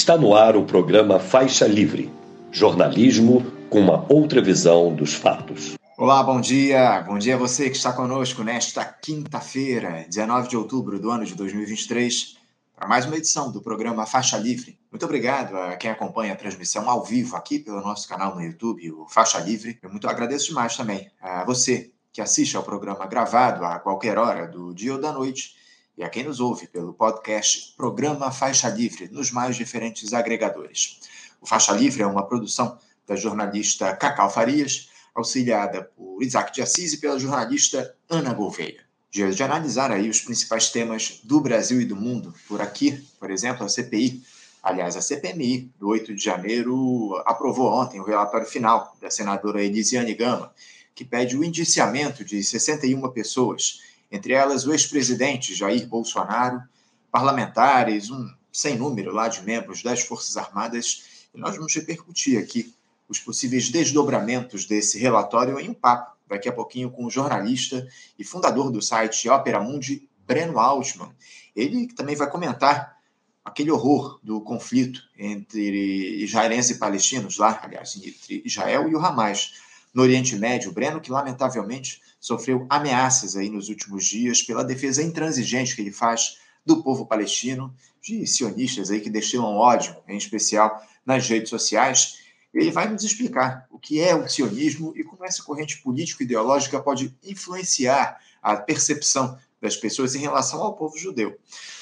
Está no ar o programa Faixa Livre jornalismo com uma outra visão dos fatos. Olá, bom dia. Bom dia a você que está conosco nesta quinta-feira, 19 de outubro do ano de 2023, para mais uma edição do programa Faixa Livre. Muito obrigado a quem acompanha a transmissão ao vivo aqui pelo nosso canal no YouTube, o Faixa Livre. Eu muito agradeço demais também a você que assiste ao programa gravado a qualquer hora do dia ou da noite e a quem nos ouve pelo podcast Programa Faixa Livre nos mais diferentes agregadores. O Faixa Livre é uma produção da jornalista Cacau Farias, auxiliada por Isaac de Assis e pela jornalista Ana Gouveia. Dia de analisar aí os principais temas do Brasil e do mundo. Por aqui, por exemplo, a CPI, aliás, a CPMI, do 8 de janeiro, aprovou ontem o relatório final da senadora Elisiane Gama, que pede o indiciamento de 61 pessoas entre elas o ex-presidente Jair Bolsonaro, parlamentares, um sem número lá de membros das Forças Armadas, e nós vamos repercutir aqui os possíveis desdobramentos desse relatório em um papo daqui a pouquinho com o jornalista e fundador do site Opera Mundi, Breno Altman. Ele também vai comentar aquele horror do conflito entre israelenses e palestinos lá, aliás, entre Israel e o Hamas no Oriente Médio. Breno, que lamentavelmente sofreu ameaças aí nos últimos dias pela defesa intransigente que ele faz do povo palestino, de sionistas aí que destilam ódio, em especial nas redes sociais. Ele vai nos explicar o que é o sionismo e como essa corrente político-ideológica pode influenciar a percepção das pessoas em relação ao povo judeu.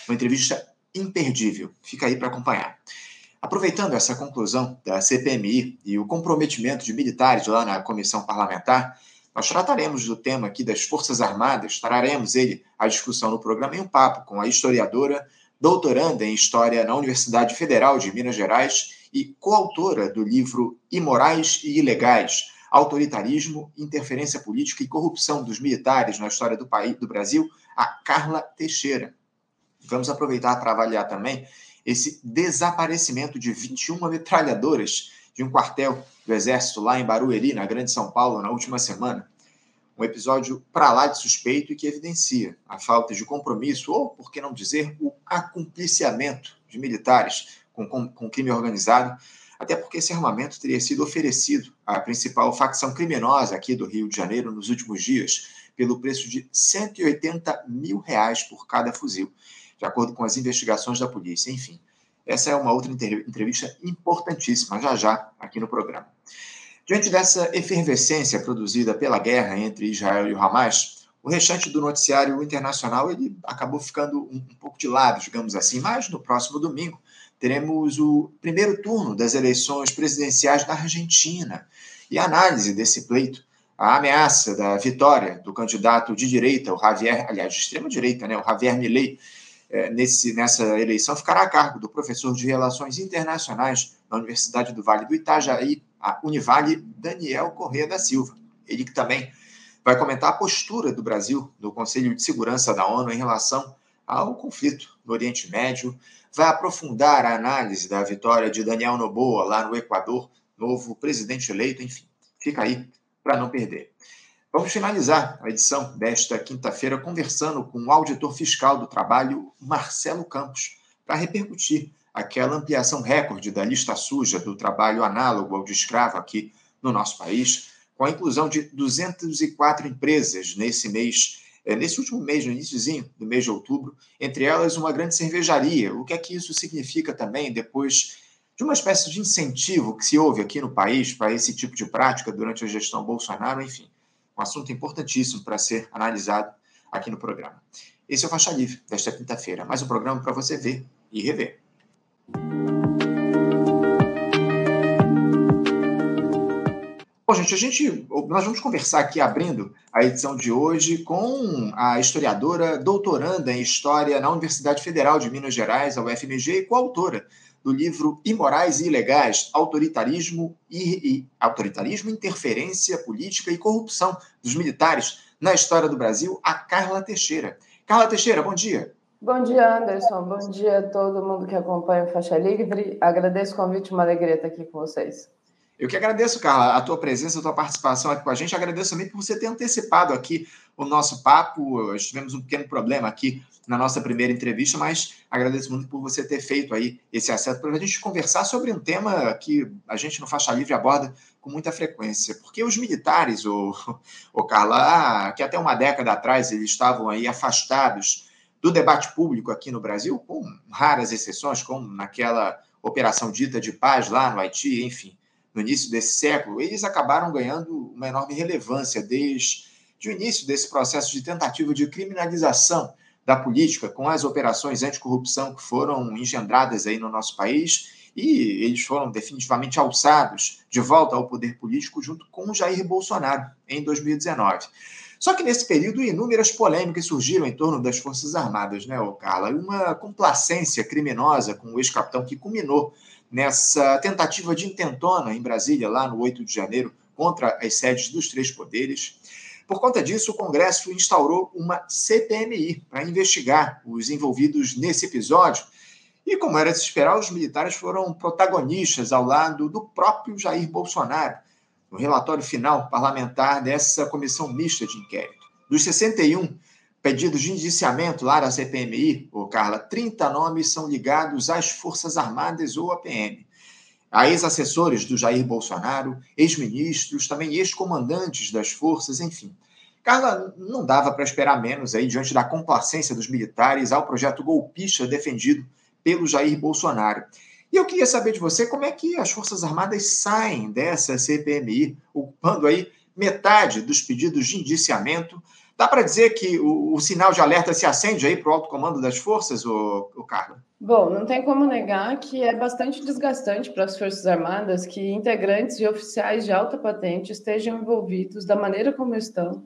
Uma entrevista imperdível. Fica aí para acompanhar. Aproveitando essa conclusão da CPMI e o comprometimento de militares lá na comissão parlamentar, nós trataremos do tema aqui das Forças Armadas, traremos ele à discussão no programa em um papo com a historiadora, doutoranda em História na Universidade Federal de Minas Gerais e coautora do livro Imorais e Ilegais, Autoritarismo, Interferência Política e Corrupção dos Militares na História do, país, do Brasil, a Carla Teixeira. Vamos aproveitar para avaliar também esse desaparecimento de 21 metralhadoras de um quartel do Exército lá em Barueri, na Grande São Paulo, na última semana. Um episódio para lá de suspeito e que evidencia a falta de compromisso, ou, por que não dizer, o acumpliciamento de militares com, com, com crime organizado, até porque esse armamento teria sido oferecido à principal facção criminosa aqui do Rio de Janeiro nos últimos dias, pelo preço de 180 mil reais por cada fuzil, de acordo com as investigações da polícia. Enfim, essa é uma outra entrevista importantíssima, já já, aqui no programa. Diante dessa efervescência produzida pela guerra entre Israel e o Hamas, o restante do noticiário internacional ele acabou ficando um, um pouco de lado, digamos assim, mas no próximo domingo teremos o primeiro turno das eleições presidenciais da Argentina e a análise desse pleito, a ameaça da vitória do candidato de direita, o Javier, aliás, de extrema direita, né, o Javier Milei, é, nesse, nessa eleição ficará a cargo do professor de Relações Internacionais na Universidade do Vale do Itajaí, a Univale, Daniel Corrêa da Silva. Ele que também vai comentar a postura do Brasil no Conselho de Segurança da ONU em relação ao conflito no Oriente Médio, vai aprofundar a análise da vitória de Daniel Noboa lá no Equador, novo presidente eleito, enfim, fica aí para não perder. Vamos finalizar a edição desta quinta-feira conversando com o auditor fiscal do trabalho, Marcelo Campos, para repercutir aquela ampliação recorde da lista suja do trabalho análogo ao de escravo aqui no nosso país, com a inclusão de 204 empresas nesse mês, eh, nesse último mês, no iníciozinho do mês de outubro, entre elas uma grande cervejaria. O que é que isso significa também depois de uma espécie de incentivo que se houve aqui no país para esse tipo de prática durante a gestão Bolsonaro, enfim um assunto importantíssimo para ser analisado aqui no programa. Esse é o Faixa Livre desta quinta-feira, mais um programa para você ver e rever. Bom, gente, a gente, nós vamos conversar aqui abrindo a edição de hoje com a historiadora doutoranda em História na Universidade Federal de Minas Gerais, a UFMG, e coautora do livro Imorais e Ilegais, Autoritarismo e, e, Autoritarismo, Interferência Política e Corrupção dos Militares na História do Brasil, a Carla Teixeira. Carla Teixeira, bom dia. Bom dia, Anderson. Bom dia a todo mundo que acompanha o Faixa Livre. Agradeço o convite, uma alegria estar aqui com vocês. Eu que agradeço, Carla, a tua presença, a tua participação aqui com a gente. Agradeço também por você ter antecipado aqui o nosso papo. Nós tivemos um pequeno problema aqui na nossa primeira entrevista, mas agradeço muito por você ter feito aí esse acesso para a gente conversar sobre um tema que a gente no Faixa Livre aborda com muita frequência. Porque os militares, o, o Carla, que até uma década atrás eles estavam aí afastados do debate público aqui no Brasil, com raras exceções, como naquela operação dita de paz lá no Haiti, enfim no início desse século, eles acabaram ganhando uma enorme relevância desde o início desse processo de tentativa de criminalização da política com as operações anticorrupção que foram engendradas aí no nosso país e eles foram definitivamente alçados de volta ao poder político junto com Jair Bolsonaro em 2019. Só que nesse período inúmeras polêmicas surgiram em torno das Forças Armadas, né, Carla? Uma complacência criminosa com o ex-capitão que culminou nessa tentativa de intentona em Brasília, lá no 8 de janeiro, contra as sedes dos três poderes. Por conta disso, o Congresso instaurou uma CPMI para investigar os envolvidos nesse episódio. E, como era de se esperar, os militares foram protagonistas ao lado do próprio Jair Bolsonaro, no relatório final parlamentar dessa comissão mista de inquérito. Dos 61 pedidos de indiciamento lá da CPMI, ô Carla, 30 nomes são ligados às Forças Armadas ou à PM. A ex-assessores do Jair Bolsonaro, ex-ministros, também ex-comandantes das forças, enfim. Carla, não dava para esperar menos aí diante da complacência dos militares ao projeto golpista defendido pelo Jair Bolsonaro. E eu queria saber de você como é que as Forças Armadas saem dessa CPMI, ocupando aí metade dos pedidos de indiciamento, Dá para dizer que o, o, sinal de alerta se acende aí para o alto comando das forças, o, o Carla? Bom, não tem como negar que é bastante desgastante para as Forças Armadas que integrantes e oficiais de alta patente estejam envolvidos da maneira como estão,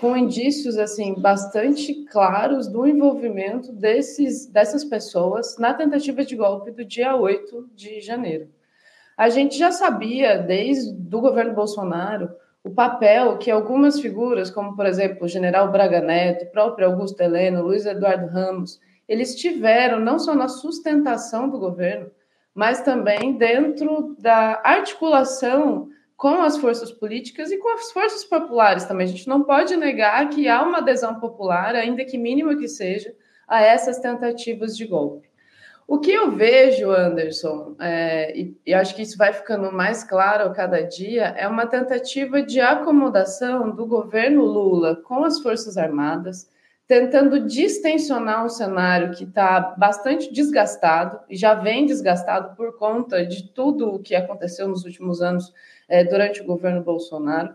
com indícios assim bastante claros do envolvimento desses, dessas pessoas na tentativa de golpe do dia 8 de janeiro. A gente já sabia desde o governo Bolsonaro o papel que algumas figuras, como por exemplo o general Braga Neto, próprio Augusto Heleno, Luiz Eduardo Ramos, eles tiveram não só na sustentação do governo, mas também dentro da articulação com as forças políticas e com as forças populares também. A gente não pode negar que há uma adesão popular, ainda que mínima que seja, a essas tentativas de golpe. O que eu vejo, Anderson, é, e, e, acho que isso vai ficando mais claro a cada dia, é uma tentativa de acomodação do governo Lula com as Forças Armadas, tentando distensionar um cenário que está bastante desgastado, e já vem desgastado por conta de tudo o que aconteceu nos últimos anos é, durante o governo Bolsonaro.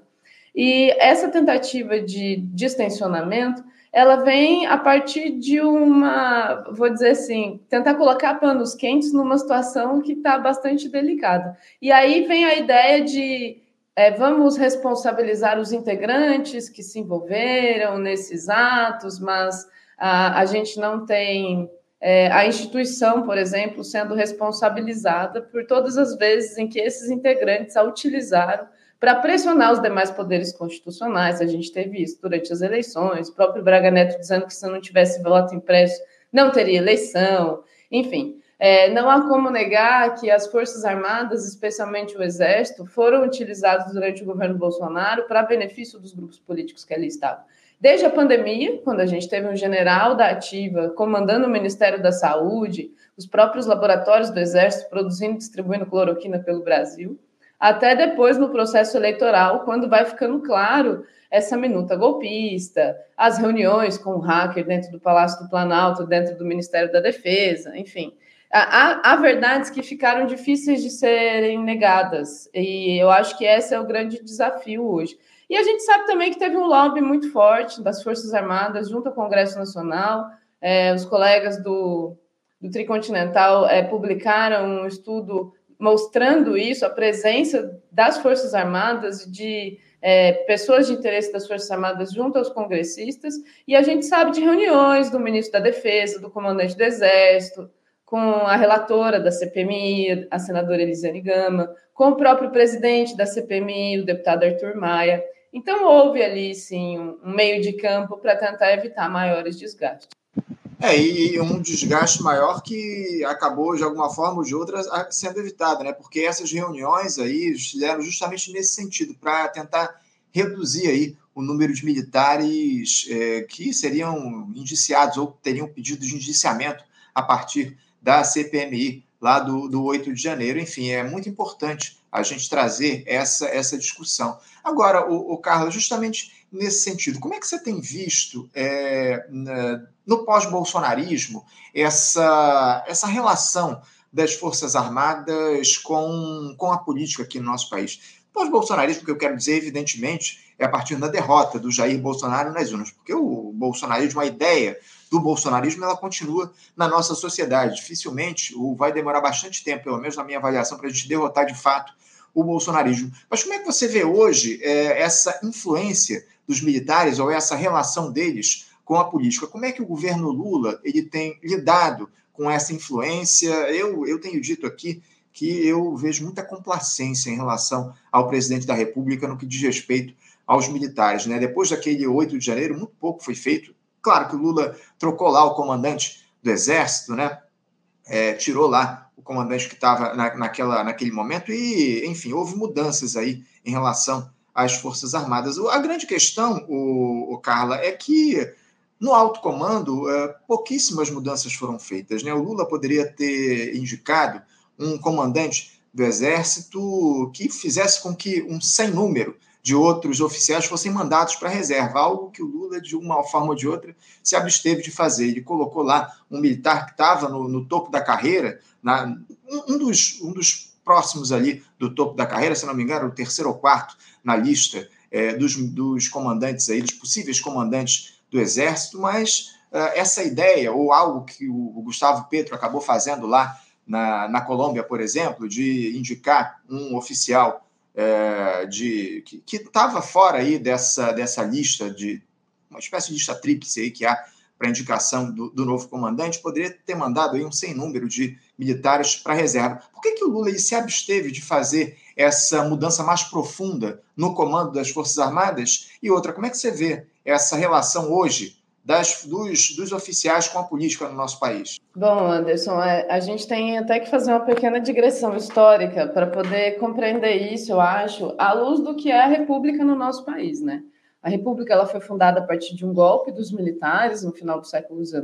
E essa tentativa de distensionamento ela vem a partir de uma, vou dizer assim, tentar colocar panos quentes numa situação que está bastante delicada. E aí vem a ideia de é, vamos responsabilizar os integrantes que se envolveram nesses atos, mas a, a gente não tem é, a instituição, por exemplo, sendo responsabilizada por todas as vezes em que esses integrantes a utilizaram para pressionar os demais poderes constitucionais. A gente teve isso durante as eleições, o próprio Braga Neto dizendo que se não tivesse voto impresso, não teria eleição. Enfim, é, não há como negar que as Forças Armadas, especialmente o Exército, foram utilizados durante o governo Bolsonaro para benefício dos grupos políticos que ali estavam. Desde a pandemia, quando a gente teve um general da Ativa comandando o Ministério da Saúde, os próprios laboratórios do Exército produzindo e distribuindo cloroquina pelo Brasil, até depois no processo eleitoral, quando vai ficando claro essa minuta golpista, as reuniões com o hacker dentro do Palácio do Planalto, dentro do Ministério da Defesa, enfim. Há, há, verdades que ficaram difíceis de serem negadas, e eu acho que esse é o grande desafio hoje. E a gente sabe também que teve um lobby muito forte das Forças Armadas junto ao Congresso Nacional, é, os colegas do, do Tricontinental é, publicaram um estudo mostrando isso, a presença das Forças Armadas, de é, pessoas de interesse das Forças Armadas junto aos congressistas, e a gente sabe de reuniões do ministro da Defesa, do comandante do Exército, com a relatora da CPMI, a senadora Elisiane Gama, com o próprio presidente da CPMI, o deputado Arthur Maia. Então, houve ali, sim, um meio de campo para tentar evitar maiores desgastes. É, e um desgaste maior que acabou, de alguma forma ou de outra, sendo evitado, né? Porque essas reuniões aí fizeram justamente nesse sentido, para tentar reduzir aí o número de militares é, que seriam indiciados ou teriam pedido de indiciamento a partir da CPMI lá do, do 8 de janeiro. Enfim, é muito importante a gente trazer essa, essa discussão. Agora, o, o Carlos, justamente nesse sentido, como é que você tem visto é, no pós-bolsonarismo essa, essa relação das Forças Armadas com, com a política aqui no nosso país? Pós-bolsonarismo, que eu quero dizer, evidentemente, é a partir da derrota do Jair Bolsonaro nas urnas, porque o bolsonarismo, a ideia do bolsonarismo, ela continua na nossa sociedade. Dificilmente, ou vai demorar bastante tempo, pelo menos na minha avaliação, para a gente derrotar de fato o bolsonarismo. Mas como é que você vê hoje é, essa influência dos militares ou essa relação deles com a política? Como é que o governo Lula ele tem lidado com essa influência? Eu, eu tenho dito aqui que eu vejo muita complacência em relação ao presidente da República no que diz respeito aos militares. Né? Depois daquele 8 de janeiro, muito pouco foi feito Claro que o Lula trocou lá o comandante do Exército, né? É, tirou lá o comandante que estava na, naquele momento e, enfim, houve mudanças aí em relação às Forças Armadas. A grande questão, o, o Carla, é que no alto comando é, pouquíssimas mudanças foram feitas. Né? O Lula poderia ter indicado um comandante do Exército que fizesse com que um sem número de outros oficiais fossem mandados para reserva, algo que o Lula, de uma forma ou de outra, se absteve de fazer. Ele colocou lá um militar que estava no, no, topo da carreira, na, um, um, dos, um dos próximos ali do topo da carreira, se não me engano, o terceiro ou quarto na lista é, dos, dos comandantes aí, dos possíveis comandantes do Exército, mas uh, essa ideia, ou algo que o, o Gustavo Petro acabou fazendo lá na, na Colômbia, por exemplo, de indicar um oficial é, de que estava fora aí dessa, dessa lista de uma espécie de lista tríplice aí que há para indicação do, do, novo comandante, poderia ter mandado aí um sem número de militares para reserva. Por que, que o Lula se absteve de fazer essa mudança mais profunda no comando das Forças Armadas? E outra, como é que você vê essa relação hoje das, dos, dos oficiais com a política no nosso país? Bom, Anderson, é, a gente tem até que fazer uma pequena digressão histórica para poder compreender isso, eu acho, à luz do que é a República no nosso país, né? A República ela foi fundada a partir de um golpe dos militares no final do século XIX,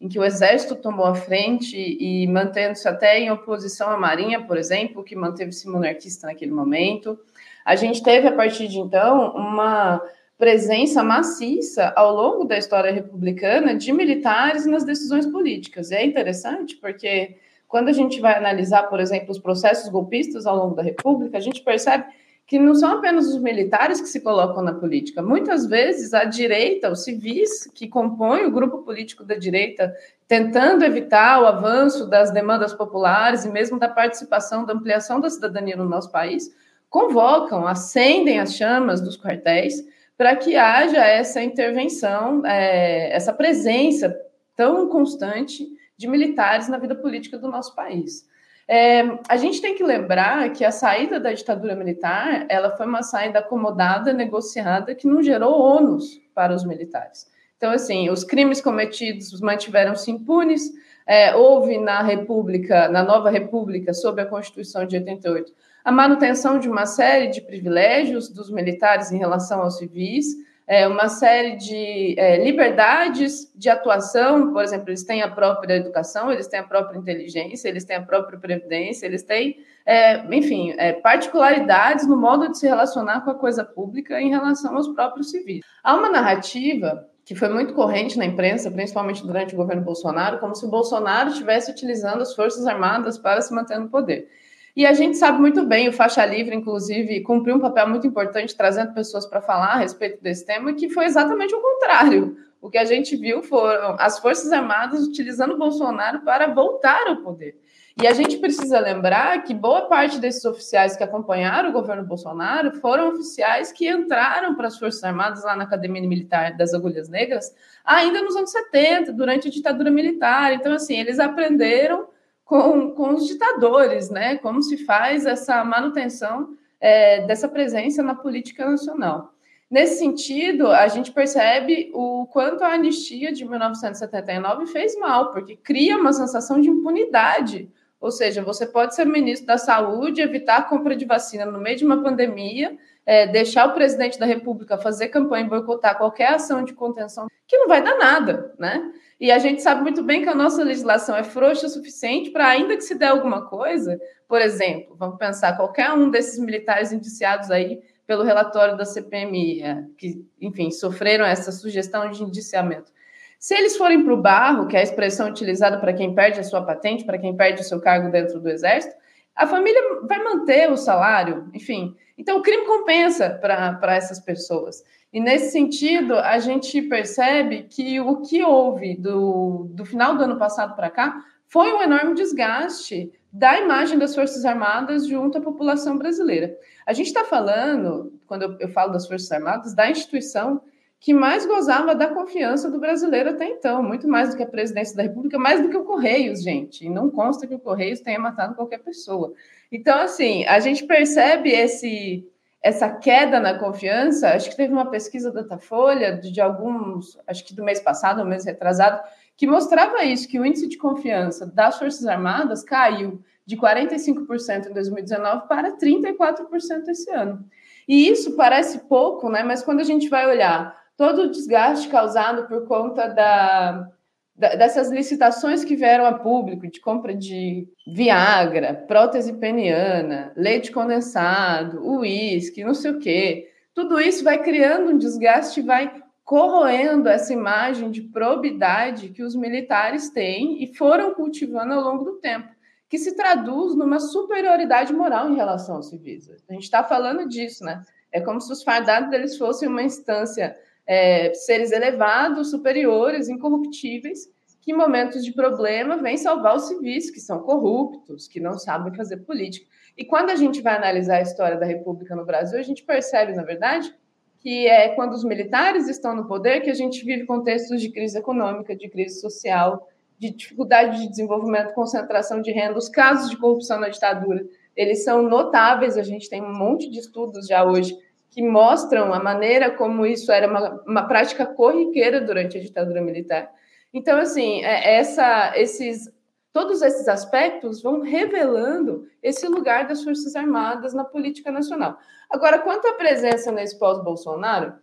em que o exército tomou a frente e mantendo-se até em oposição à Marinha, por exemplo, que manteve-se monarquista naquele momento. A gente teve, a partir de então, uma presença maciça ao longo da história republicana de militares nas decisões políticas. E é interessante porque quando a gente vai analisar, por exemplo, os processos golpistas ao longo da República, a gente percebe que não são apenas os militares que se colocam na política. Muitas vezes a direita, os civis que compõem o grupo político da direita, tentando evitar o avanço das demandas populares e mesmo da participação, da ampliação da cidadania no nosso país, convocam, acendem as chamas dos quartéis para que haja essa intervenção, é, essa presença tão constante de militares na vida política do nosso país. É, a gente tem que lembrar que a saída da ditadura militar ela foi uma saída acomodada, negociada, que não gerou ônus para os militares. Então, assim, os crimes cometidos mantiveram-se impunes. É, houve na República, na nova República, sob a Constituição de 88, a manutenção de uma série de privilégios dos militares em relação aos civis, é, uma série de é, liberdades de atuação, por exemplo, eles têm a própria educação, eles têm a própria inteligência, eles têm a própria previdência, eles têm, é, enfim, é, particularidades no modo de se relacionar com a coisa pública em relação aos próprios civis. Há uma narrativa que foi muito corrente na imprensa, principalmente durante o governo Bolsonaro, como se o Bolsonaro estivesse utilizando as Forças Armadas para se manter no poder. E a gente sabe muito bem, o Faixa Livre, inclusive, cumpriu um papel muito importante trazendo pessoas para falar a respeito desse tema, que foi exatamente o contrário. O que a gente viu foram as Forças Armadas utilizando Bolsonaro para voltar ao poder. E a gente precisa lembrar que boa parte desses oficiais que acompanharam o governo Bolsonaro foram oficiais que entraram para as Forças Armadas lá na Academia Militar das Agulhas Negras ainda nos anos 70, durante a ditadura militar. Então, assim, eles aprenderam com, com os ditadores, né? Como se faz essa manutenção é, dessa presença na política nacional. Nesse sentido, a gente percebe o quanto a anistia de 1979 fez mal, porque cria uma sensação de impunidade. Ou seja, você pode ser ministro da Saúde, evitar a compra de vacina no meio de uma pandemia, é, deixar o presidente da República fazer campanha e boicotar qualquer ação de contenção, que não vai dar nada, né? E a gente sabe muito bem que a nossa legislação é frouxa o suficiente para, ainda que se der alguma coisa, por exemplo, vamos pensar, qualquer um desses militares indiciados aí pelo relatório da CPMI, é, que, enfim, sofreram essa sugestão de indiciamento. Se eles forem para o barro, que é a expressão utilizada para quem perde a sua patente, para quem perde o seu cargo dentro do Exército, a família vai manter o salário, enfim. Então, o crime compensa para essas pessoas. E nesse sentido, a gente percebe que o que houve do, do final do ano passado para cá foi um enorme desgaste da imagem das Forças Armadas junto à população brasileira. A gente está falando, quando eu, eu falo das Forças Armadas, da instituição que mais gozava da confiança do brasileiro até então, muito mais do que a presidência da República, mais do que o Correios, gente. E não consta que o Correios tenha matado qualquer pessoa. Então, assim, a gente percebe esse essa queda na confiança. Acho que teve uma pesquisa da Datafolha de, de alguns, acho que do mês passado, ou mês retrasado, que mostrava isso, que o índice de confiança das Forças Armadas caiu de 45% em 2019 para 34% esse ano. E isso parece pouco, né? Mas quando a gente vai olhar todo o desgaste causado por conta da, da, dessas licitações que vieram a público de compra de Viagra, prótese peniana, leite condensado, uísque, não sei o quê, tudo isso vai criando um desgaste, vai corroendo essa imagem de probidade que os militares têm e foram cultivando ao longo do tempo, que se traduz numa superioridade moral em relação aos civis. A gente está falando disso, né? É como se os fardados eles fossem uma instância, é, seres elevados, superiores, incorruptíveis, que em momentos de problema vêm salvar os civis, que são corruptos, que não sabem fazer política. E quando a gente vai analisar a história da República no Brasil, a gente percebe, na verdade, que é quando os militares estão no poder que a gente vive contextos de crise econômica, de crise social, de dificuldade de desenvolvimento, concentração de renda, os casos de corrupção na ditadura, eles são notáveis, a gente tem um monte de estudos já hoje que mostram a maneira como isso era uma, uma prática corriqueira durante a ditadura militar. Então, assim, é, essa, esses, todos esses aspectos vão revelando esse lugar das Forças Armadas na política nacional. Agora, quanto à presença nesse pós-Bolsonaro,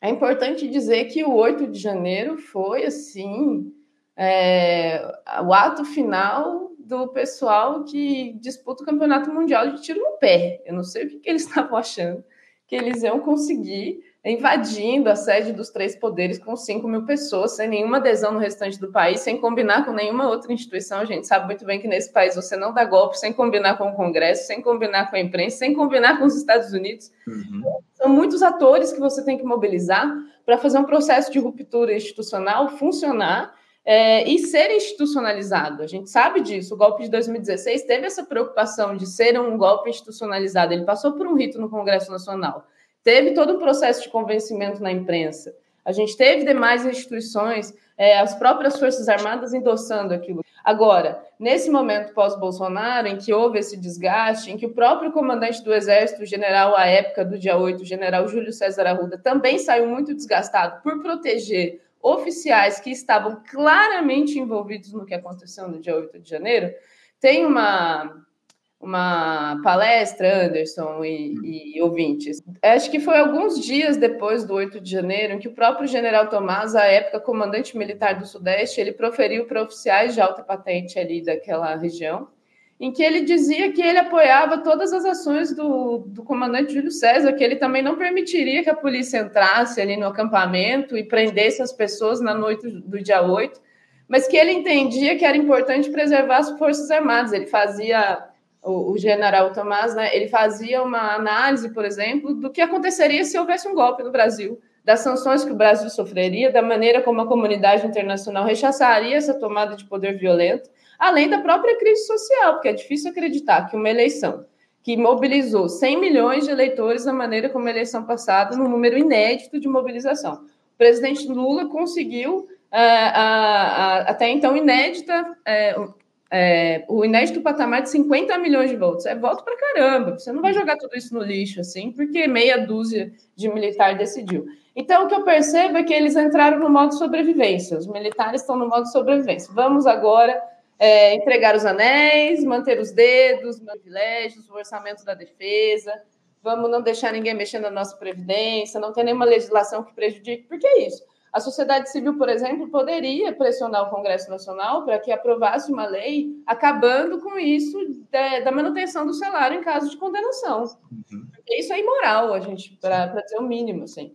é importante dizer que o 8 de janeiro foi, assim, é, o ato final do pessoal que disputa o campeonato mundial de tiro no pé. Eu não sei o que, que eles estavam achando que eles iam conseguir invadindo a sede dos três poderes com 5 mil pessoas, sem nenhuma adesão no restante do país, sem combinar com nenhuma outra instituição. A gente sabe muito bem que nesse país você não dá golpe sem combinar com o Congresso, sem combinar com a imprensa, sem combinar com os Estados Unidos. Uhum. São muitos atores que você tem que mobilizar para fazer um processo de ruptura institucional funcionar é, e ser institucionalizado. A gente sabe disso. O golpe de 2016 teve essa preocupação de ser um golpe institucionalizado. Ele passou por um rito no Congresso Nacional teve todo o processo de convencimento na imprensa. A gente teve demais instituições, é, as próprias Forças Armadas endossando aquilo. Agora, nesse momento pós-Bolsonaro, em que houve esse desgaste, em que o próprio comandante do Exército, general, à época do dia 8, o general Júlio César Arruda, também saiu muito desgastado por proteger oficiais que estavam claramente envolvidos no que aconteceu no dia 8 de janeiro, tem uma uma palestra, Anderson e, e, ouvintes. Acho que foi alguns dias depois do 8 de janeiro em que o próprio general Tomás, à época comandante militar do Sudeste, ele proferiu para oficiais de alta patente ali daquela região, em que ele dizia que ele apoiava todas as ações do, do comandante Júlio César, que ele também não permitiria que a polícia entrasse ali no acampamento e prendesse as pessoas na noite do dia 8, mas que ele entendia que era importante preservar as Forças Armadas. Ele fazia o, o, general Tomás, né, ele fazia uma análise, por exemplo, do que aconteceria se houvesse um golpe no Brasil, das sanções que o Brasil sofreria, da maneira como a comunidade internacional rechaçaria essa tomada de poder violento, além da própria crise social, porque é difícil acreditar que uma eleição que mobilizou 100 milhões de eleitores da maneira como a eleição passada, num número inédito de mobilização. O presidente Lula conseguiu, é, a, a, até então inédita, é, é, o inédito patamar de 50 milhões de votos. É voto para caramba. Você não vai jogar tudo isso no lixo, assim, porque meia dúzia de militar decidiu. Então, o que eu percebo é que eles entraram no modo sobrevivência. Os militares estão no modo sobrevivência. Vamos agora é, entregar os anéis, manter os dedos, privilégios, o orçamento da defesa. Vamos não deixar ninguém mexer na nossa previdência, não ter nenhuma legislação que prejudique. Por que isso? A sociedade civil, por exemplo, poderia pressionar o Congresso Nacional para que aprovasse uma lei acabando com isso da, da manutenção do salário em caso de condenação. Uhum. Isso é imoral, a gente, para dizer o mínimo, assim.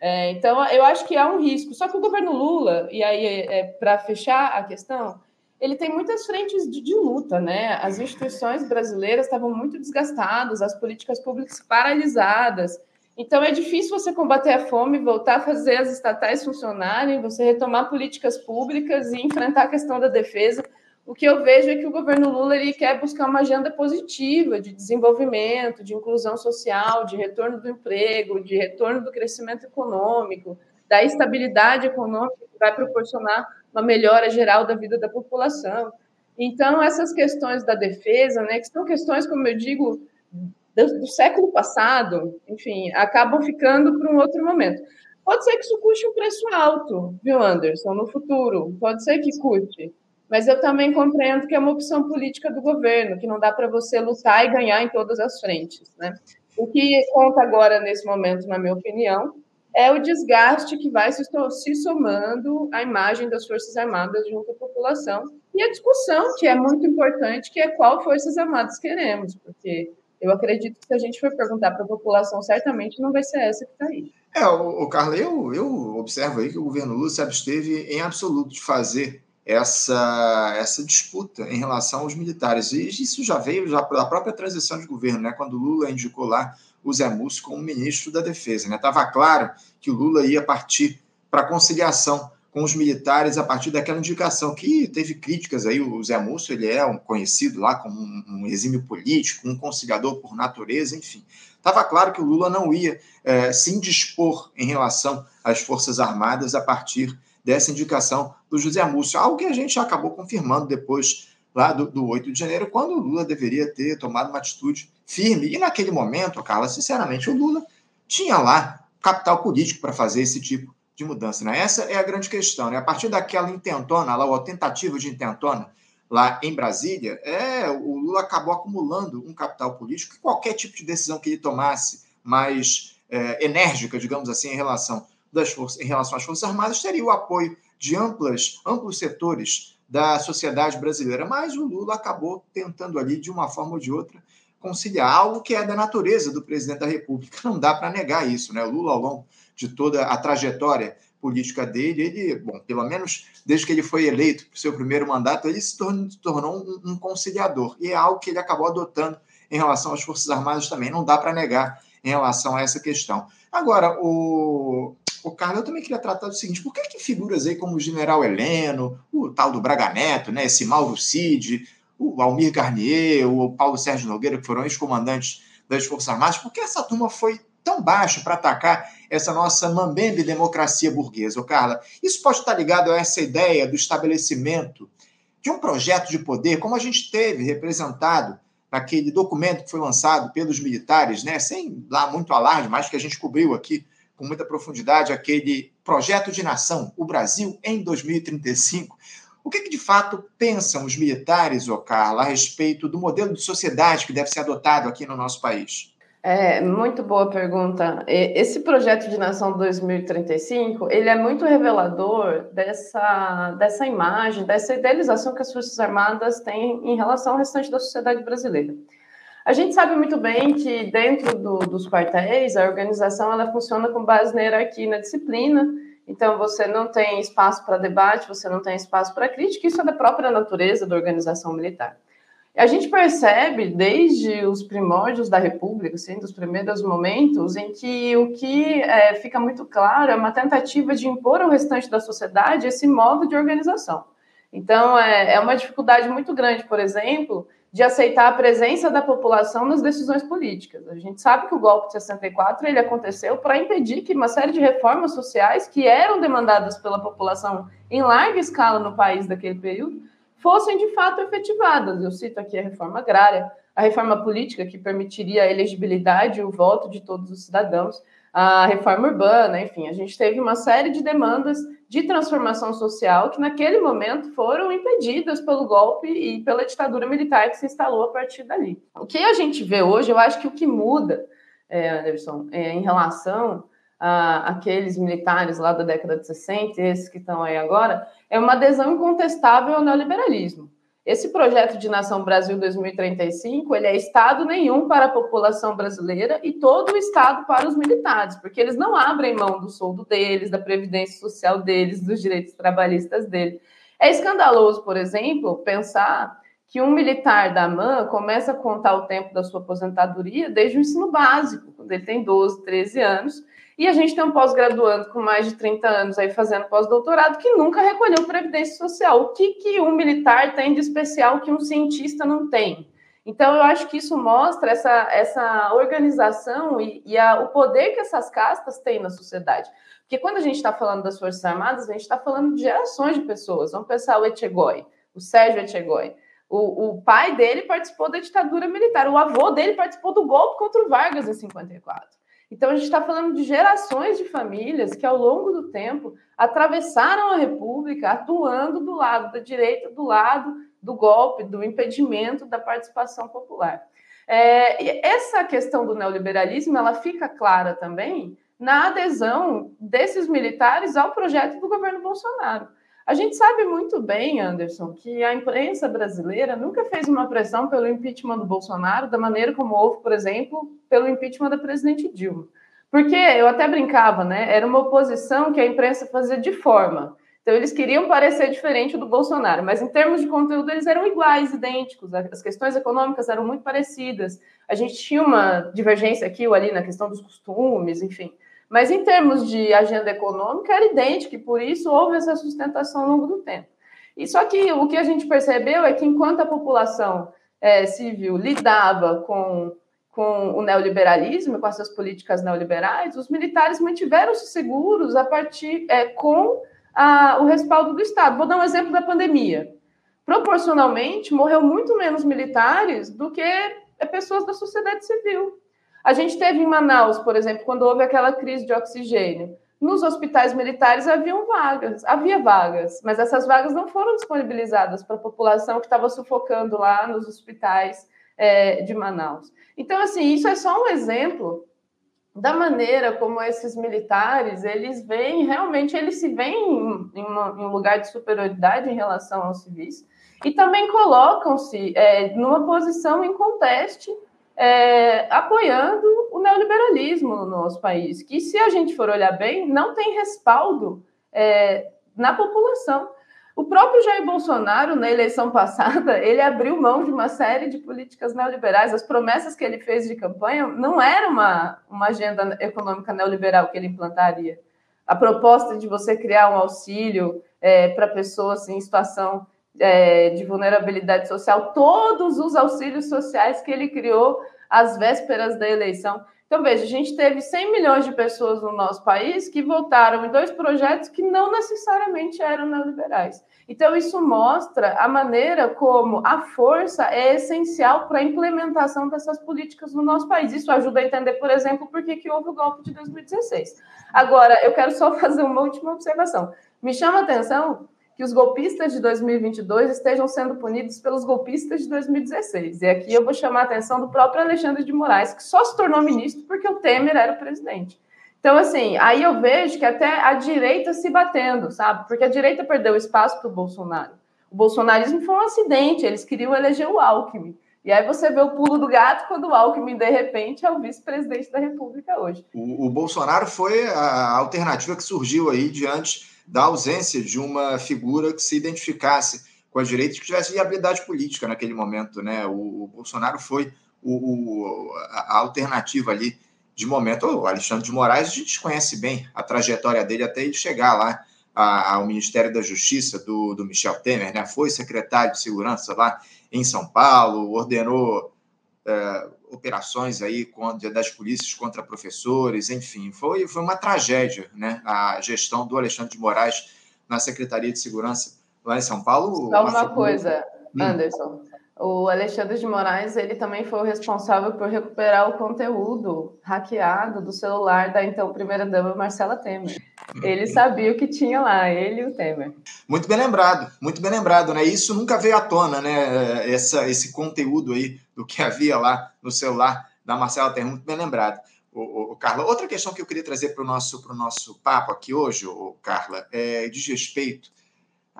É, então, eu acho que há um risco. Só que o governo Lula, e aí, é, para fechar a questão, ele tem muitas frentes de, de, luta, né? As instituições brasileiras estavam muito desgastadas, as políticas públicas paralisadas. Então é difícil você combater a fome, voltar a fazer as estatais funcionarem, você retomar políticas públicas e enfrentar a questão da defesa. O que eu vejo é que o governo Lula ele quer buscar uma agenda positiva de desenvolvimento, de inclusão social, de retorno do emprego, de retorno do crescimento econômico, da estabilidade econômica que vai proporcionar uma melhora geral da vida da população. Então, essas questões da defesa, né, que são questões, como eu digo, do, do século passado, enfim, acabam ficando para um outro momento. Pode ser que isso custe um preço alto, viu, Anderson, no futuro. Pode ser que custe. Mas eu também compreendo que é uma opção política do governo, que não dá para você lutar e ganhar em todas as frentes. Né? O que conta agora, nesse momento, na minha opinião, é o desgaste que vai se, se somando à imagem das Forças Armadas junto à população e a discussão, que é muito importante, que é qual Forças Armadas queremos, porque eu acredito que se a gente for perguntar para a população, certamente não vai ser essa que está aí. É, o, o Carla, eu, eu observo aí que o governo Lula se absteve em absoluto de fazer essa, essa disputa em relação aos militares. E isso já veio já da própria transição de governo, né? quando Lula indicou lá o Zé Múcio como ministro da Defesa. Estava né? claro que o Lula ia partir para conciliação com os militares a partir daquela indicação que teve críticas aí. O Zé Múcio ele é um conhecido lá como um, um exímio político, um conciliador por natureza, enfim. Estava claro que o Lula não ia é, se indispor em relação às Forças Armadas a partir dessa indicação do José Múcio, algo que a gente acabou confirmando depois lá do, do 8 de janeiro, quando o Lula deveria ter tomado uma atitude firme. E naquele momento, Carla, sinceramente, o Lula tinha lá capital político para fazer esse tipo de mudança. Né? Essa é a grande questão. Né? A partir daquela intentona, lá, ou tentativa de intentona lá em Brasília, é, o Lula acabou acumulando um capital político que qualquer tipo de decisão que ele tomasse mais é, enérgica, digamos assim, em relação, das forças, em relação às Forças Armadas, teria o apoio de amplas, amplos setores da sociedade brasileira. Mas o Lula acabou tentando ali, de uma forma ou de outra, conciliar algo que é da natureza do presidente da República. Não dá para negar isso. Né? O Lula, ao longo de toda a trajetória política dele, ele, bom, pelo menos desde que ele foi eleito para o seu primeiro mandato, ele se tornou, um, um, conciliador. E é algo que ele acabou adotando em relação às Forças Armadas também. Não dá para negar em relação a essa questão. Agora, o, o Carlos, eu também queria tratar do seguinte: por que, que figuras aí como o general Heleno, o tal do Braga Neto, né, esse Mauro Cid, o Almir Garnier, o Paulo Sérgio Nogueira, que foram ex-comandantes das Forças Armadas, por que essa turma foi tão baixa para atacar essa nossa mambembe democracia burguesa, Carla? Isso pode estar ligado a essa ideia do estabelecimento de um projeto de poder, como a gente teve representado naquele documento que foi lançado pelos militares, né, sem lá muito alarde, mas que a gente cobriu aqui com muita profundidade, aquele projeto de nação, o Brasil em 2035. O que, que de fato pensam os militares, ô Carla, a respeito do modelo de sociedade que deve ser adotado aqui no nosso país? É, muito boa pergunta. Esse projeto de Nação 2035, ele é muito revelador dessa, dessa imagem, dessa idealização que as Forças Armadas têm em relação ao restante da sociedade brasileira. A gente sabe muito bem que dentro do, dos quartéis, a organização ela funciona com base na hierarquia e na disciplina, então você não tem espaço para debate, você não tem espaço para crítica, isso é da própria natureza da organização militar. A gente percebe desde os primórdios da República, assim, dos primeiros momentos, em que o que é, fica muito claro é uma tentativa de impor ao restante da sociedade esse modo de organização. Então, é, é uma dificuldade muito grande, por exemplo, de aceitar a presença da população nas decisões políticas. A gente sabe que o golpe de 64 ele aconteceu para impedir que uma série de reformas sociais que eram demandadas pela população em larga escala no país daquele período fossem de fato efetivadas. Eu cito aqui a reforma agrária, a reforma política, que permitiria a elegibilidade e o voto de todos os cidadãos, a reforma urbana, enfim, a gente teve uma série de demandas de transformação social que, naquele momento, foram impedidas pelo golpe e pela ditadura militar que se instalou a partir dali. O que a gente vê hoje, eu acho que o que muda, é, Anderson, é, em relação a, aqueles militares lá da década de 60, esses que estão aí agora, é uma adesão incontestável ao neoliberalismo. Esse projeto de Nação Brasil 2035, ele é Estado nenhum para a população brasileira e todo o Estado para os militares, porque eles não abrem mão do soldo deles, da previdência social deles, dos direitos trabalhistas deles. É escandaloso, por exemplo, pensar que um militar da AMAN começa a contar o tempo da sua aposentadoria desde o ensino básico, quando ele tem 12, 13 anos, e a gente tem um pós-graduando com mais de 30 anos aí fazendo pós-doutorado que nunca recolheu previdência social. O que, que um militar tem de especial que um cientista não tem? Então, eu acho que isso mostra essa, essa organização e, e a, o poder que essas castas têm na sociedade. Porque quando a gente está falando das Forças Armadas, a gente está falando de gerações de pessoas. Vamos pensar o Etchegói, o Sérgio Etchegói. O, o pai dele participou da ditadura militar, o avô dele participou do golpe contra o Vargas em 54. Então, a gente está falando de gerações de famílias que, ao longo do tempo, atravessaram a República atuando do lado da direita, do lado do golpe, do impedimento da participação popular. É, essa questão do neoliberalismo ela fica clara também na adesão desses militares ao projeto do governo Bolsonaro. A gente sabe muito bem, Anderson, que a imprensa brasileira nunca fez uma pressão pelo impeachment do Bolsonaro da maneira como houve, por exemplo, pelo impeachment da presidente Dilma. Porque eu até brincava, né? Era uma oposição que a imprensa fazia de forma. Então, eles queriam parecer diferente do Bolsonaro, mas em termos de conteúdo, eles eram iguais, idênticos. As questões econômicas eram muito parecidas. A gente tinha uma divergência aqui ou ali na questão dos costumes, enfim. Mas em termos de agenda econômica, era idêntico, e por isso houve essa sustentação ao longo do tempo. E só que o que a gente percebeu é que enquanto a população é, civil lidava com, com o neoliberalismo, com essas políticas neoliberais, os militares mantiveram-se seguros a partir é, com a, o respaldo do Estado. Vou dar um exemplo da pandemia. Proporcionalmente, morreu muito menos militares do que pessoas da sociedade civil. A gente teve em Manaus, por exemplo, quando houve aquela crise de oxigênio. Nos hospitais militares haviam vagas, havia vagas, mas essas vagas não foram disponibilizadas para a população que estava sufocando lá nos hospitais é, de Manaus. Então, assim, isso é só um exemplo da maneira como esses militares eles vêm realmente eles se veem em, uma, em um lugar de superioridade em relação aos civis e também colocam-se é, numa posição em conteste é, apoiando o neoliberalismo no nosso país, que, se a gente for olhar bem, não tem respaldo é, na população. O próprio Jair Bolsonaro, na eleição passada, ele abriu mão de uma série de políticas neoliberais. As promessas que ele fez de campanha não era uma, uma agenda econômica neoliberal que ele implantaria. A proposta de você criar um auxílio é, para pessoas em situação é, de vulnerabilidade social, todos os auxílios sociais que ele criou às vésperas da eleição. Então, veja, a gente teve 100 milhões de pessoas no nosso país que votaram em dois projetos que não necessariamente eram neoliberais. Então, isso mostra a maneira como a força é essencial para a implementação dessas políticas no nosso país. Isso ajuda a entender, por exemplo, por que, houve o golpe de 2016. Agora, eu quero só fazer uma última observação. Me chama a atenção que os golpistas de 2022 estejam sendo punidos pelos golpistas de 2016. E aqui eu vou chamar a atenção do próprio Alexandre de Moraes, que só se tornou ministro porque o Temer era o presidente. Então, assim, aí eu vejo que até a direita se batendo, sabe? Porque a direita perdeu espaço para o Bolsonaro. O bolsonarismo foi um acidente, eles queriam eleger o Alckmin. E aí você vê o pulo do gato quando o Alckmin, de repente, é o vice-presidente da República hoje. O, o Bolsonaro foi a alternativa que surgiu aí diante da ausência de uma figura que se identificasse com a direita que tivesse viabilidade política naquele momento. Né? O, o Bolsonaro foi o, o, a alternativa ali de momento. O Alexandre de Moraes, a gente conhece bem a trajetória dele até ele chegar lá ao Ministério da Justiça do, do Michel Temer, né? foi secretário de Segurança lá em São Paulo, ordenou operações aí contra, das polícias contra professores, enfim, foi, foi uma tragédia né, a gestão do Alexandre de Moraes na Secretaria de Segurança lá em São Paulo. Só uma, coisa, hum. Anderson. O Alexandre de Moraes, ele também foi o responsável por recuperar o conteúdo hackeado do celular da então primeira-dama Marcela Temer. Ele sabia o que tinha lá, ele e o Temer. Muito bem lembrado, muito bem lembrado, né? Isso nunca veio à tona, né? Essa, esse conteúdo aí do que havia lá no celular da Marcela Temer, muito bem lembrado. O, o, Carla, outra questão que eu queria trazer para o nosso, nosso papo aqui hoje, o Carla, é diz respeito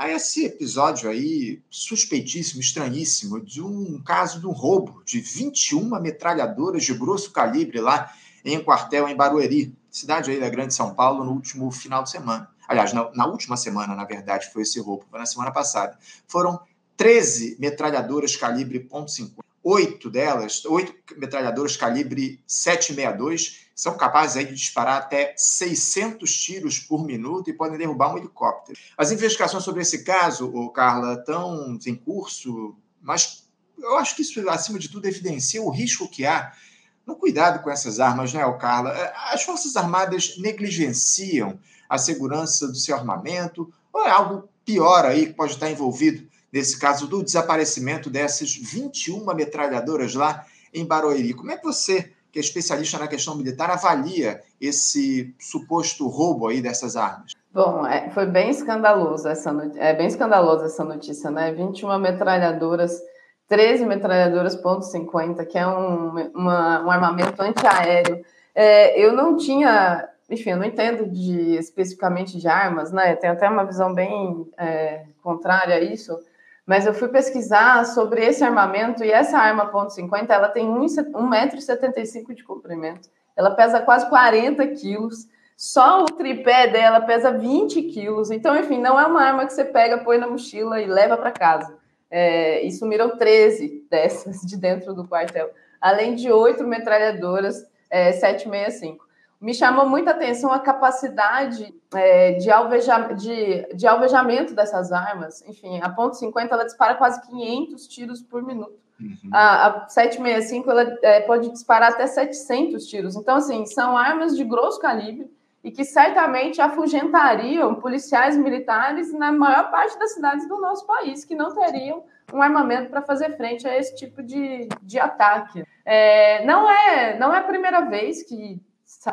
a esse episódio aí suspeitíssimo, estranhíssimo, de um caso de um roubo de 21 metralhadoras de grosso calibre lá em um quartel em Barueri, cidade aí da Grande São Paulo, no último final de semana. Aliás, na, na última semana, na verdade, foi esse roubo, foi na semana passada. Foram 13 metralhadoras calibre .50 oito delas, oito metralhadoras calibre 762, são capazes aí de disparar até 600 tiros por minuto e podem derrubar um helicóptero. As investigações sobre esse caso, o Carla, estão em curso, mas eu acho que isso, acima de tudo, evidencia o risco que há no cuidado com essas armas, né, Carla? As Forças Armadas negligenciam a segurança do seu armamento ou é algo pior aí que pode estar envolvido nesse caso do desaparecimento dessas 21 metralhadoras lá em Barueri. Como é que você, que é especialista na questão militar, avalia esse suposto roubo aí dessas armas? Bom, é, foi bem escandaloso essa é bem escandalosa essa notícia, né? 21 metralhadoras, 13 metralhadoras ponto .50, que é um, uma, um armamento antiaéreo. É, eu não tinha, enfim, eu não entendo de especificamente de armas, né? Tem até uma visão bem é, contrária a isso mas eu fui pesquisar sobre esse armamento e essa arma .50, ela tem 1,75m de comprimento, ela pesa quase 40 quilos, só o tripé dela pesa 20 quilos, então, enfim, não é uma arma que você pega, põe na mochila e leva para casa. É, e sumiram 13 dessas de dentro do quartel, além de oito metralhadoras é, 765 me chamou muita atenção a capacidade é, de, alveja, de, de, alvejamento dessas armas. Enfim, a ponto .50 ela dispara quase 500 tiros por minuto. Uhum. A, a 765 ela é, pode disparar até 700 tiros. Então, assim, são armas de grosso calibre e que certamente afugentariam policiais militares na maior parte das cidades do nosso país, que não teriam um armamento para fazer frente a esse tipo de, de ataque. É, não, é, não é a primeira vez que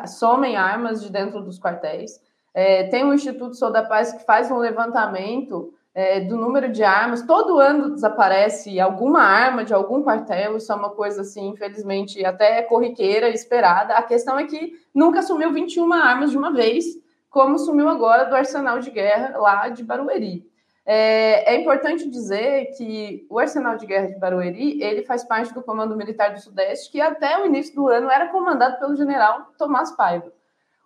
somem armas de dentro dos quartéis. É, tem o Instituto Sou da Paz que faz um levantamento é, do número de armas. Todo ano desaparece alguma arma de algum quartel. Isso é uma coisa, assim, infelizmente, até corriqueira, esperada. A questão é que nunca sumiu 21 armas de uma vez, como sumiu agora do arsenal de guerra lá de Barueri. É, é, importante dizer que o Arsenal de Guerra de Barueri ele faz parte do Comando Militar do Sudeste, que até o início do ano era comandado pelo general Tomás Paiva.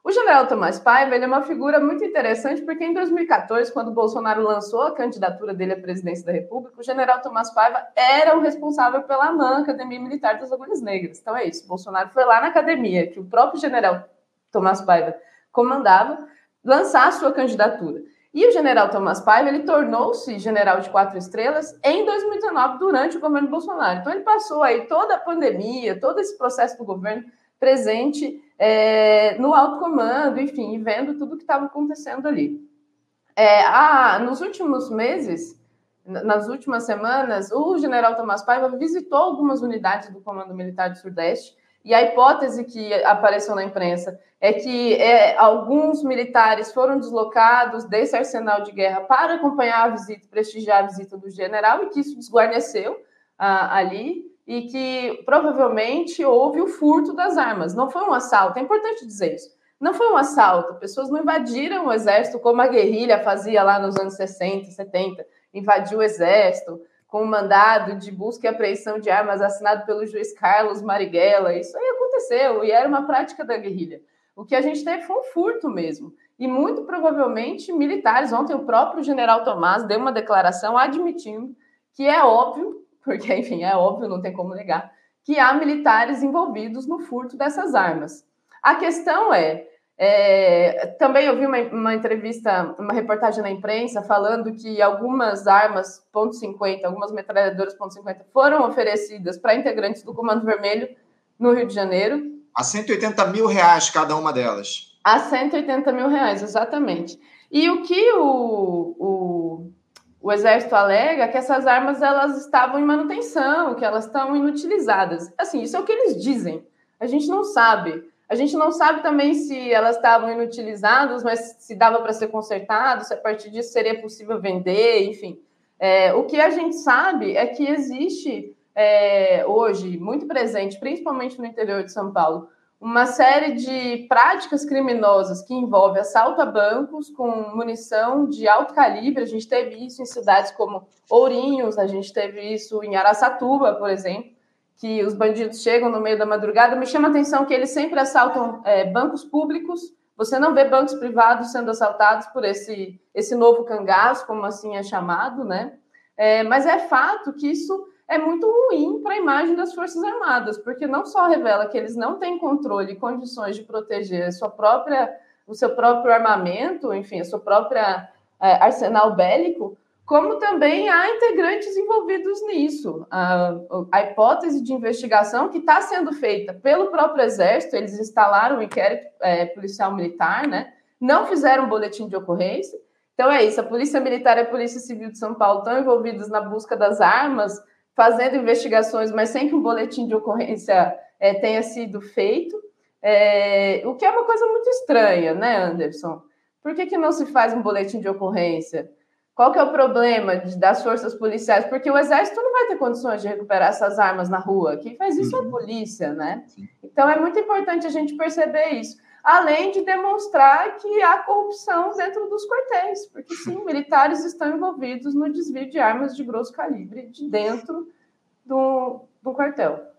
O general Tomás Paiva é uma figura muito interessante, porque em 2014, quando Bolsonaro lançou a candidatura dele à presidência da República, o general Tomás Paiva era o responsável pela AMAN, Academia Militar das Agulhas Negras. Então é isso, Bolsonaro foi lá na academia, que o próprio general Tomás Paiva comandava, lançar a sua candidatura. E o general Thomas Paiva, ele tornou-se general de quatro estrelas em 2019, durante o governo Bolsonaro. Então, ele passou aí toda a pandemia, todo esse processo do governo presente é, no alto comando, enfim, vendo tudo que estava acontecendo ali. É, nos últimos meses, nas últimas semanas, o general Tomás Paiva visitou algumas unidades do Comando Militar do Sudeste e a hipótese que apareceu na imprensa é que é, alguns militares foram deslocados desse arsenal de guerra para acompanhar a visita, prestigiar a visita do general, e que isso desguarneceu ah, ali, e que provavelmente houve o furto das armas. Não foi um assalto, é importante dizer isso. Não foi um assalto, pessoas não invadiram o exército como a guerrilha fazia lá nos anos 60, 70, invadiu o exército, com o mandado de busca e apreensão de armas assinado pelo juiz Carlos Marighella. Isso aí aconteceu e era uma prática da guerrilha. O que a gente teve foi um furto mesmo. E muito provavelmente militares. Ontem o próprio general Tomás deu uma declaração admitindo que é óbvio, porque enfim, é óbvio, não tem como negar, que há militares envolvidos no furto dessas armas. A questão é, é, também eu vi uma, uma, entrevista, uma reportagem na imprensa falando que algumas armas .50, algumas metralhadoras .50 foram oferecidas para integrantes do Comando Vermelho no Rio de Janeiro. A 180 mil reais cada uma delas. A 180 mil reais, exatamente. E o que o, o, o Exército alega que essas armas elas estavam em manutenção, que elas estão inutilizadas. Assim, isso é o que eles dizem. A gente não sabe. A gente não sabe também se elas estavam inutilizadas, mas se dava para ser consertado, se a partir disso seria possível vender, enfim. É, o que a gente sabe é que existe é, hoje, muito presente, principalmente no interior de São Paulo, uma série de práticas criminosas que envolve assalto a bancos com munição de alto calibre. A gente teve isso em cidades como Ourinhos, a gente teve isso em Araçatuba, por exemplo, que os bandidos chegam no meio da madrugada. Me chama a atenção que eles sempre assaltam é, bancos públicos. Você não vê bancos privados sendo assaltados por esse, esse novo cangaço, como assim é chamado, né? É, mas é fato que isso é muito ruim para a imagem das Forças Armadas, porque não só revela que eles não têm controle e condições de proteger sua própria, o seu próprio armamento, enfim, a sua própria é, arsenal bélico, como também há integrantes envolvidos nisso. A, a hipótese de investigação que está sendo feita pelo próprio Exército, eles instalaram o inquérito é, policial militar, né? não fizeram um boletim de ocorrência. Então é isso, a Polícia Militar e a Polícia Civil de São Paulo estão envolvidos na busca das armas, fazendo investigações, mas sem que um boletim de ocorrência é, tenha sido feito, é, o que é uma coisa muito estranha, né, Anderson? Por que, que não se faz um boletim de ocorrência? Qual que é o problema de, das forças policiais? Porque o exército não vai ter condições de recuperar essas armas na rua. Quem faz isso uhum. é a polícia, né? Sim. Então é muito importante a gente perceber isso além de demonstrar que há corrupção dentro dos quartéis, porque sim, militares estão envolvidos no desvio de armas de grosso calibre de dentro do, do quartel.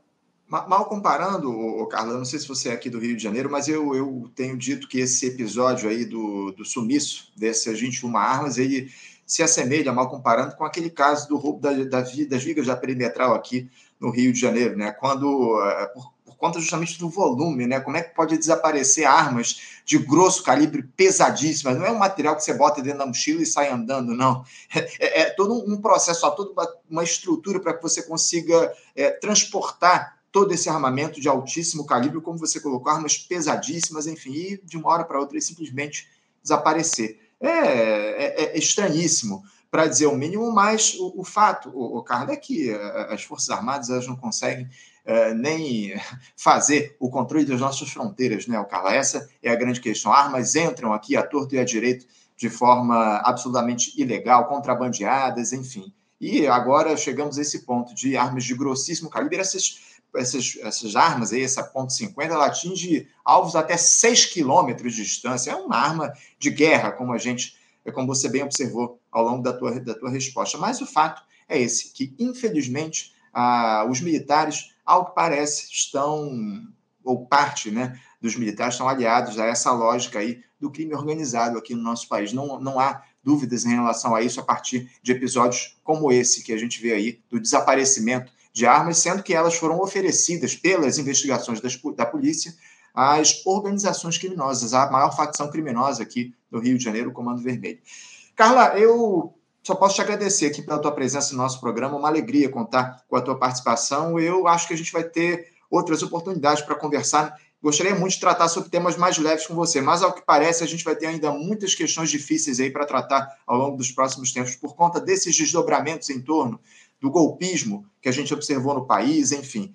Mal comparando, Carla, não sei se você é aqui do Rio de Janeiro, mas eu, eu tenho dito que esse episódio aí do, do sumiço dessas 21 armas, ele se assemelha, mal comparando, com aquele caso do roubo da, da, das vigas da perimetral aqui no Rio de Janeiro, né? Quando, eh, por conta justamente do volume, né? Como é que pode desaparecer armas de grosso calibre pesadíssimas? Não é um material que você bota dentro da mochila e sai andando, não. É, é todo um processo, toda uma, estrutura para que você consiga é, transportar todo esse armamento de altíssimo calibre, como você colocou, armas pesadíssimas, enfim, e de uma hora para outra simplesmente desaparecer. É, é, é estranhíssimo, para dizer o mínimo, mas o, o fato, o, o Carlos, é que é, as Forças Armadas elas não conseguem é, nem fazer o controle das nossas fronteiras, né, Carla? Essa é a grande questão. Armas entram aqui à torto e à direito de forma absolutamente ilegal, contrabandeadas, enfim. E agora chegamos a esse ponto de armas de grossíssimo calibre. Essas, essas, essas armas aí, essa ponto .50, ela atinge alvos até 6 quilômetros de distância. É uma arma de guerra, como a gente, como você bem observou ao longo da tua, da tua resposta. Mas o fato é esse, que infelizmente ah, os militares ao que parece, estão, ou parte né, dos militares estão aliados a essa lógica aí do crime organizado aqui no nosso país. Não, não há dúvidas em relação a isso a partir de episódios como esse que a gente vê aí, do desaparecimento de armas, sendo que elas foram oferecidas pelas investigações das, da polícia às organizações criminosas, a maior facção criminosa aqui no Rio de Janeiro, o Comando Vermelho. Carla, eu só posso te agradecer aqui pela tua presença no nosso programa, uma alegria contar com a tua participação. Eu acho que a gente vai ter outras oportunidades para conversar. Gostaria muito de tratar sobre temas mais leves com você, mas ao que parece a gente vai ter ainda muitas questões difíceis aí para tratar ao longo dos próximos tempos por conta desses desdobramentos em torno do golpismo que a gente observou no país, enfim.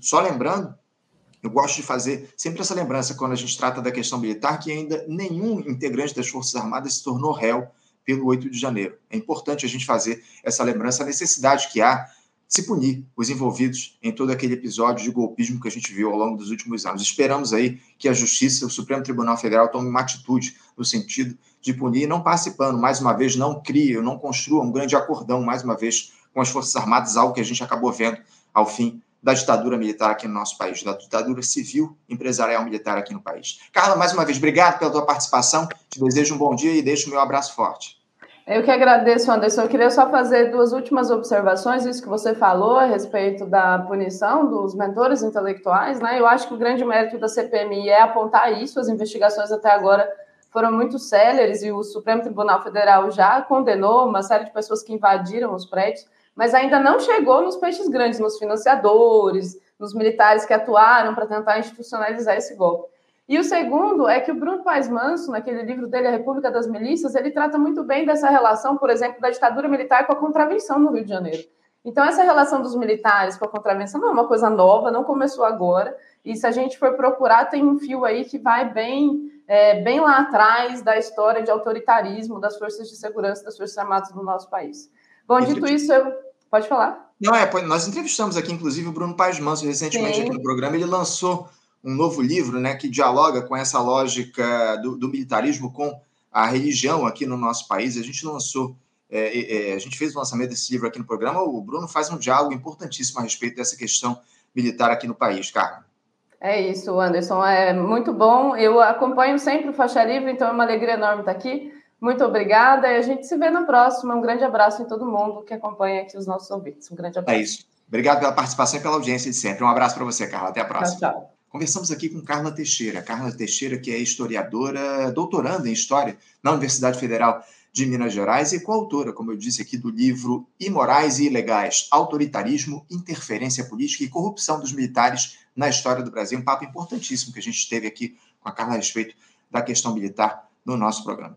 Só lembrando, eu gosto de fazer sempre essa lembrança quando a gente trata da questão militar que ainda nenhum integrante das Forças Armadas se tornou réu pelo 8 de janeiro. É importante a gente fazer essa lembrança, a necessidade que há de se punir os envolvidos em todo aquele episódio de golpismo que a gente viu ao longo dos últimos anos. Esperamos aí que a Justiça, o Supremo Tribunal Federal, tome uma atitude no sentido de punir e não passe pano, mais uma vez, não crie, não construa um grande acordão, mais uma vez, com as Forças Armadas, algo que a gente acabou vendo ao fim da ditadura militar aqui no nosso país, da ditadura civil empresarial militar aqui no país. Carla, mais uma vez, obrigado pela tua participação. Te desejo um bom dia e deixo o meu abraço forte. Eu que agradeço, Anderson. Eu queria só fazer duas últimas observações, isso que você falou a respeito da punição dos mentores intelectuais, né? Eu acho que o grande mérito da CPMI é apontar isso, as investigações até agora foram muito céleres e o Supremo Tribunal Federal já condenou uma série de pessoas que invadiram os prédios mas ainda não chegou nos peixes grandes, nos financiadores, nos militares que atuaram para tentar institucionalizar esse golpe. E o segundo é que o Bruno Paes Manso, naquele livro dele, A República das Milícias, ele trata muito bem dessa relação, por exemplo, da ditadura militar com a contravenção no Rio de Janeiro. Então, essa relação dos militares com a contravenção não é uma coisa nova, não começou agora. E se a gente for procurar, tem um fio aí que vai bem, é, bem lá atrás da história de autoritarismo das forças de segurança das Forças Armadas do nosso país. Bom, dito isso, eu... pode falar? Não, é, nós entrevistamos aqui, inclusive, o Bruno Paes Manso recentemente Sim. aqui no programa. Ele lançou um novo livro né, que dialoga com essa lógica do, do militarismo com a religião aqui no nosso país. A gente lançou, é, é, a gente fez o lançamento desse livro aqui no programa. O Bruno faz um diálogo importantíssimo a respeito dessa questão militar aqui no país, Carmen. É isso, Anderson. É muito bom. Eu acompanho sempre o Faixa Livre, então é uma alegria enorme estar aqui. Muito obrigada e a gente se vê na próxima. Um grande abraço em todo mundo que acompanha aqui os nossos ouvintes. Um grande abraço. É isso. Obrigado pela participação e pela audiência de sempre. Um abraço para você, Carla. Até a próxima. Tchau, tchau. Conversamos aqui com Carla Teixeira. Carla Teixeira, que é historiadora, doutoranda em História na Universidade Federal de Minas Gerais e coautora, como eu disse aqui, do livro Imorais e Ilegais: Autoritarismo, Interferência Política e Corrupção dos Militares na História do Brasil. Um papo importantíssimo que a gente teve aqui com a Carla a respeito da questão militar no nosso programa.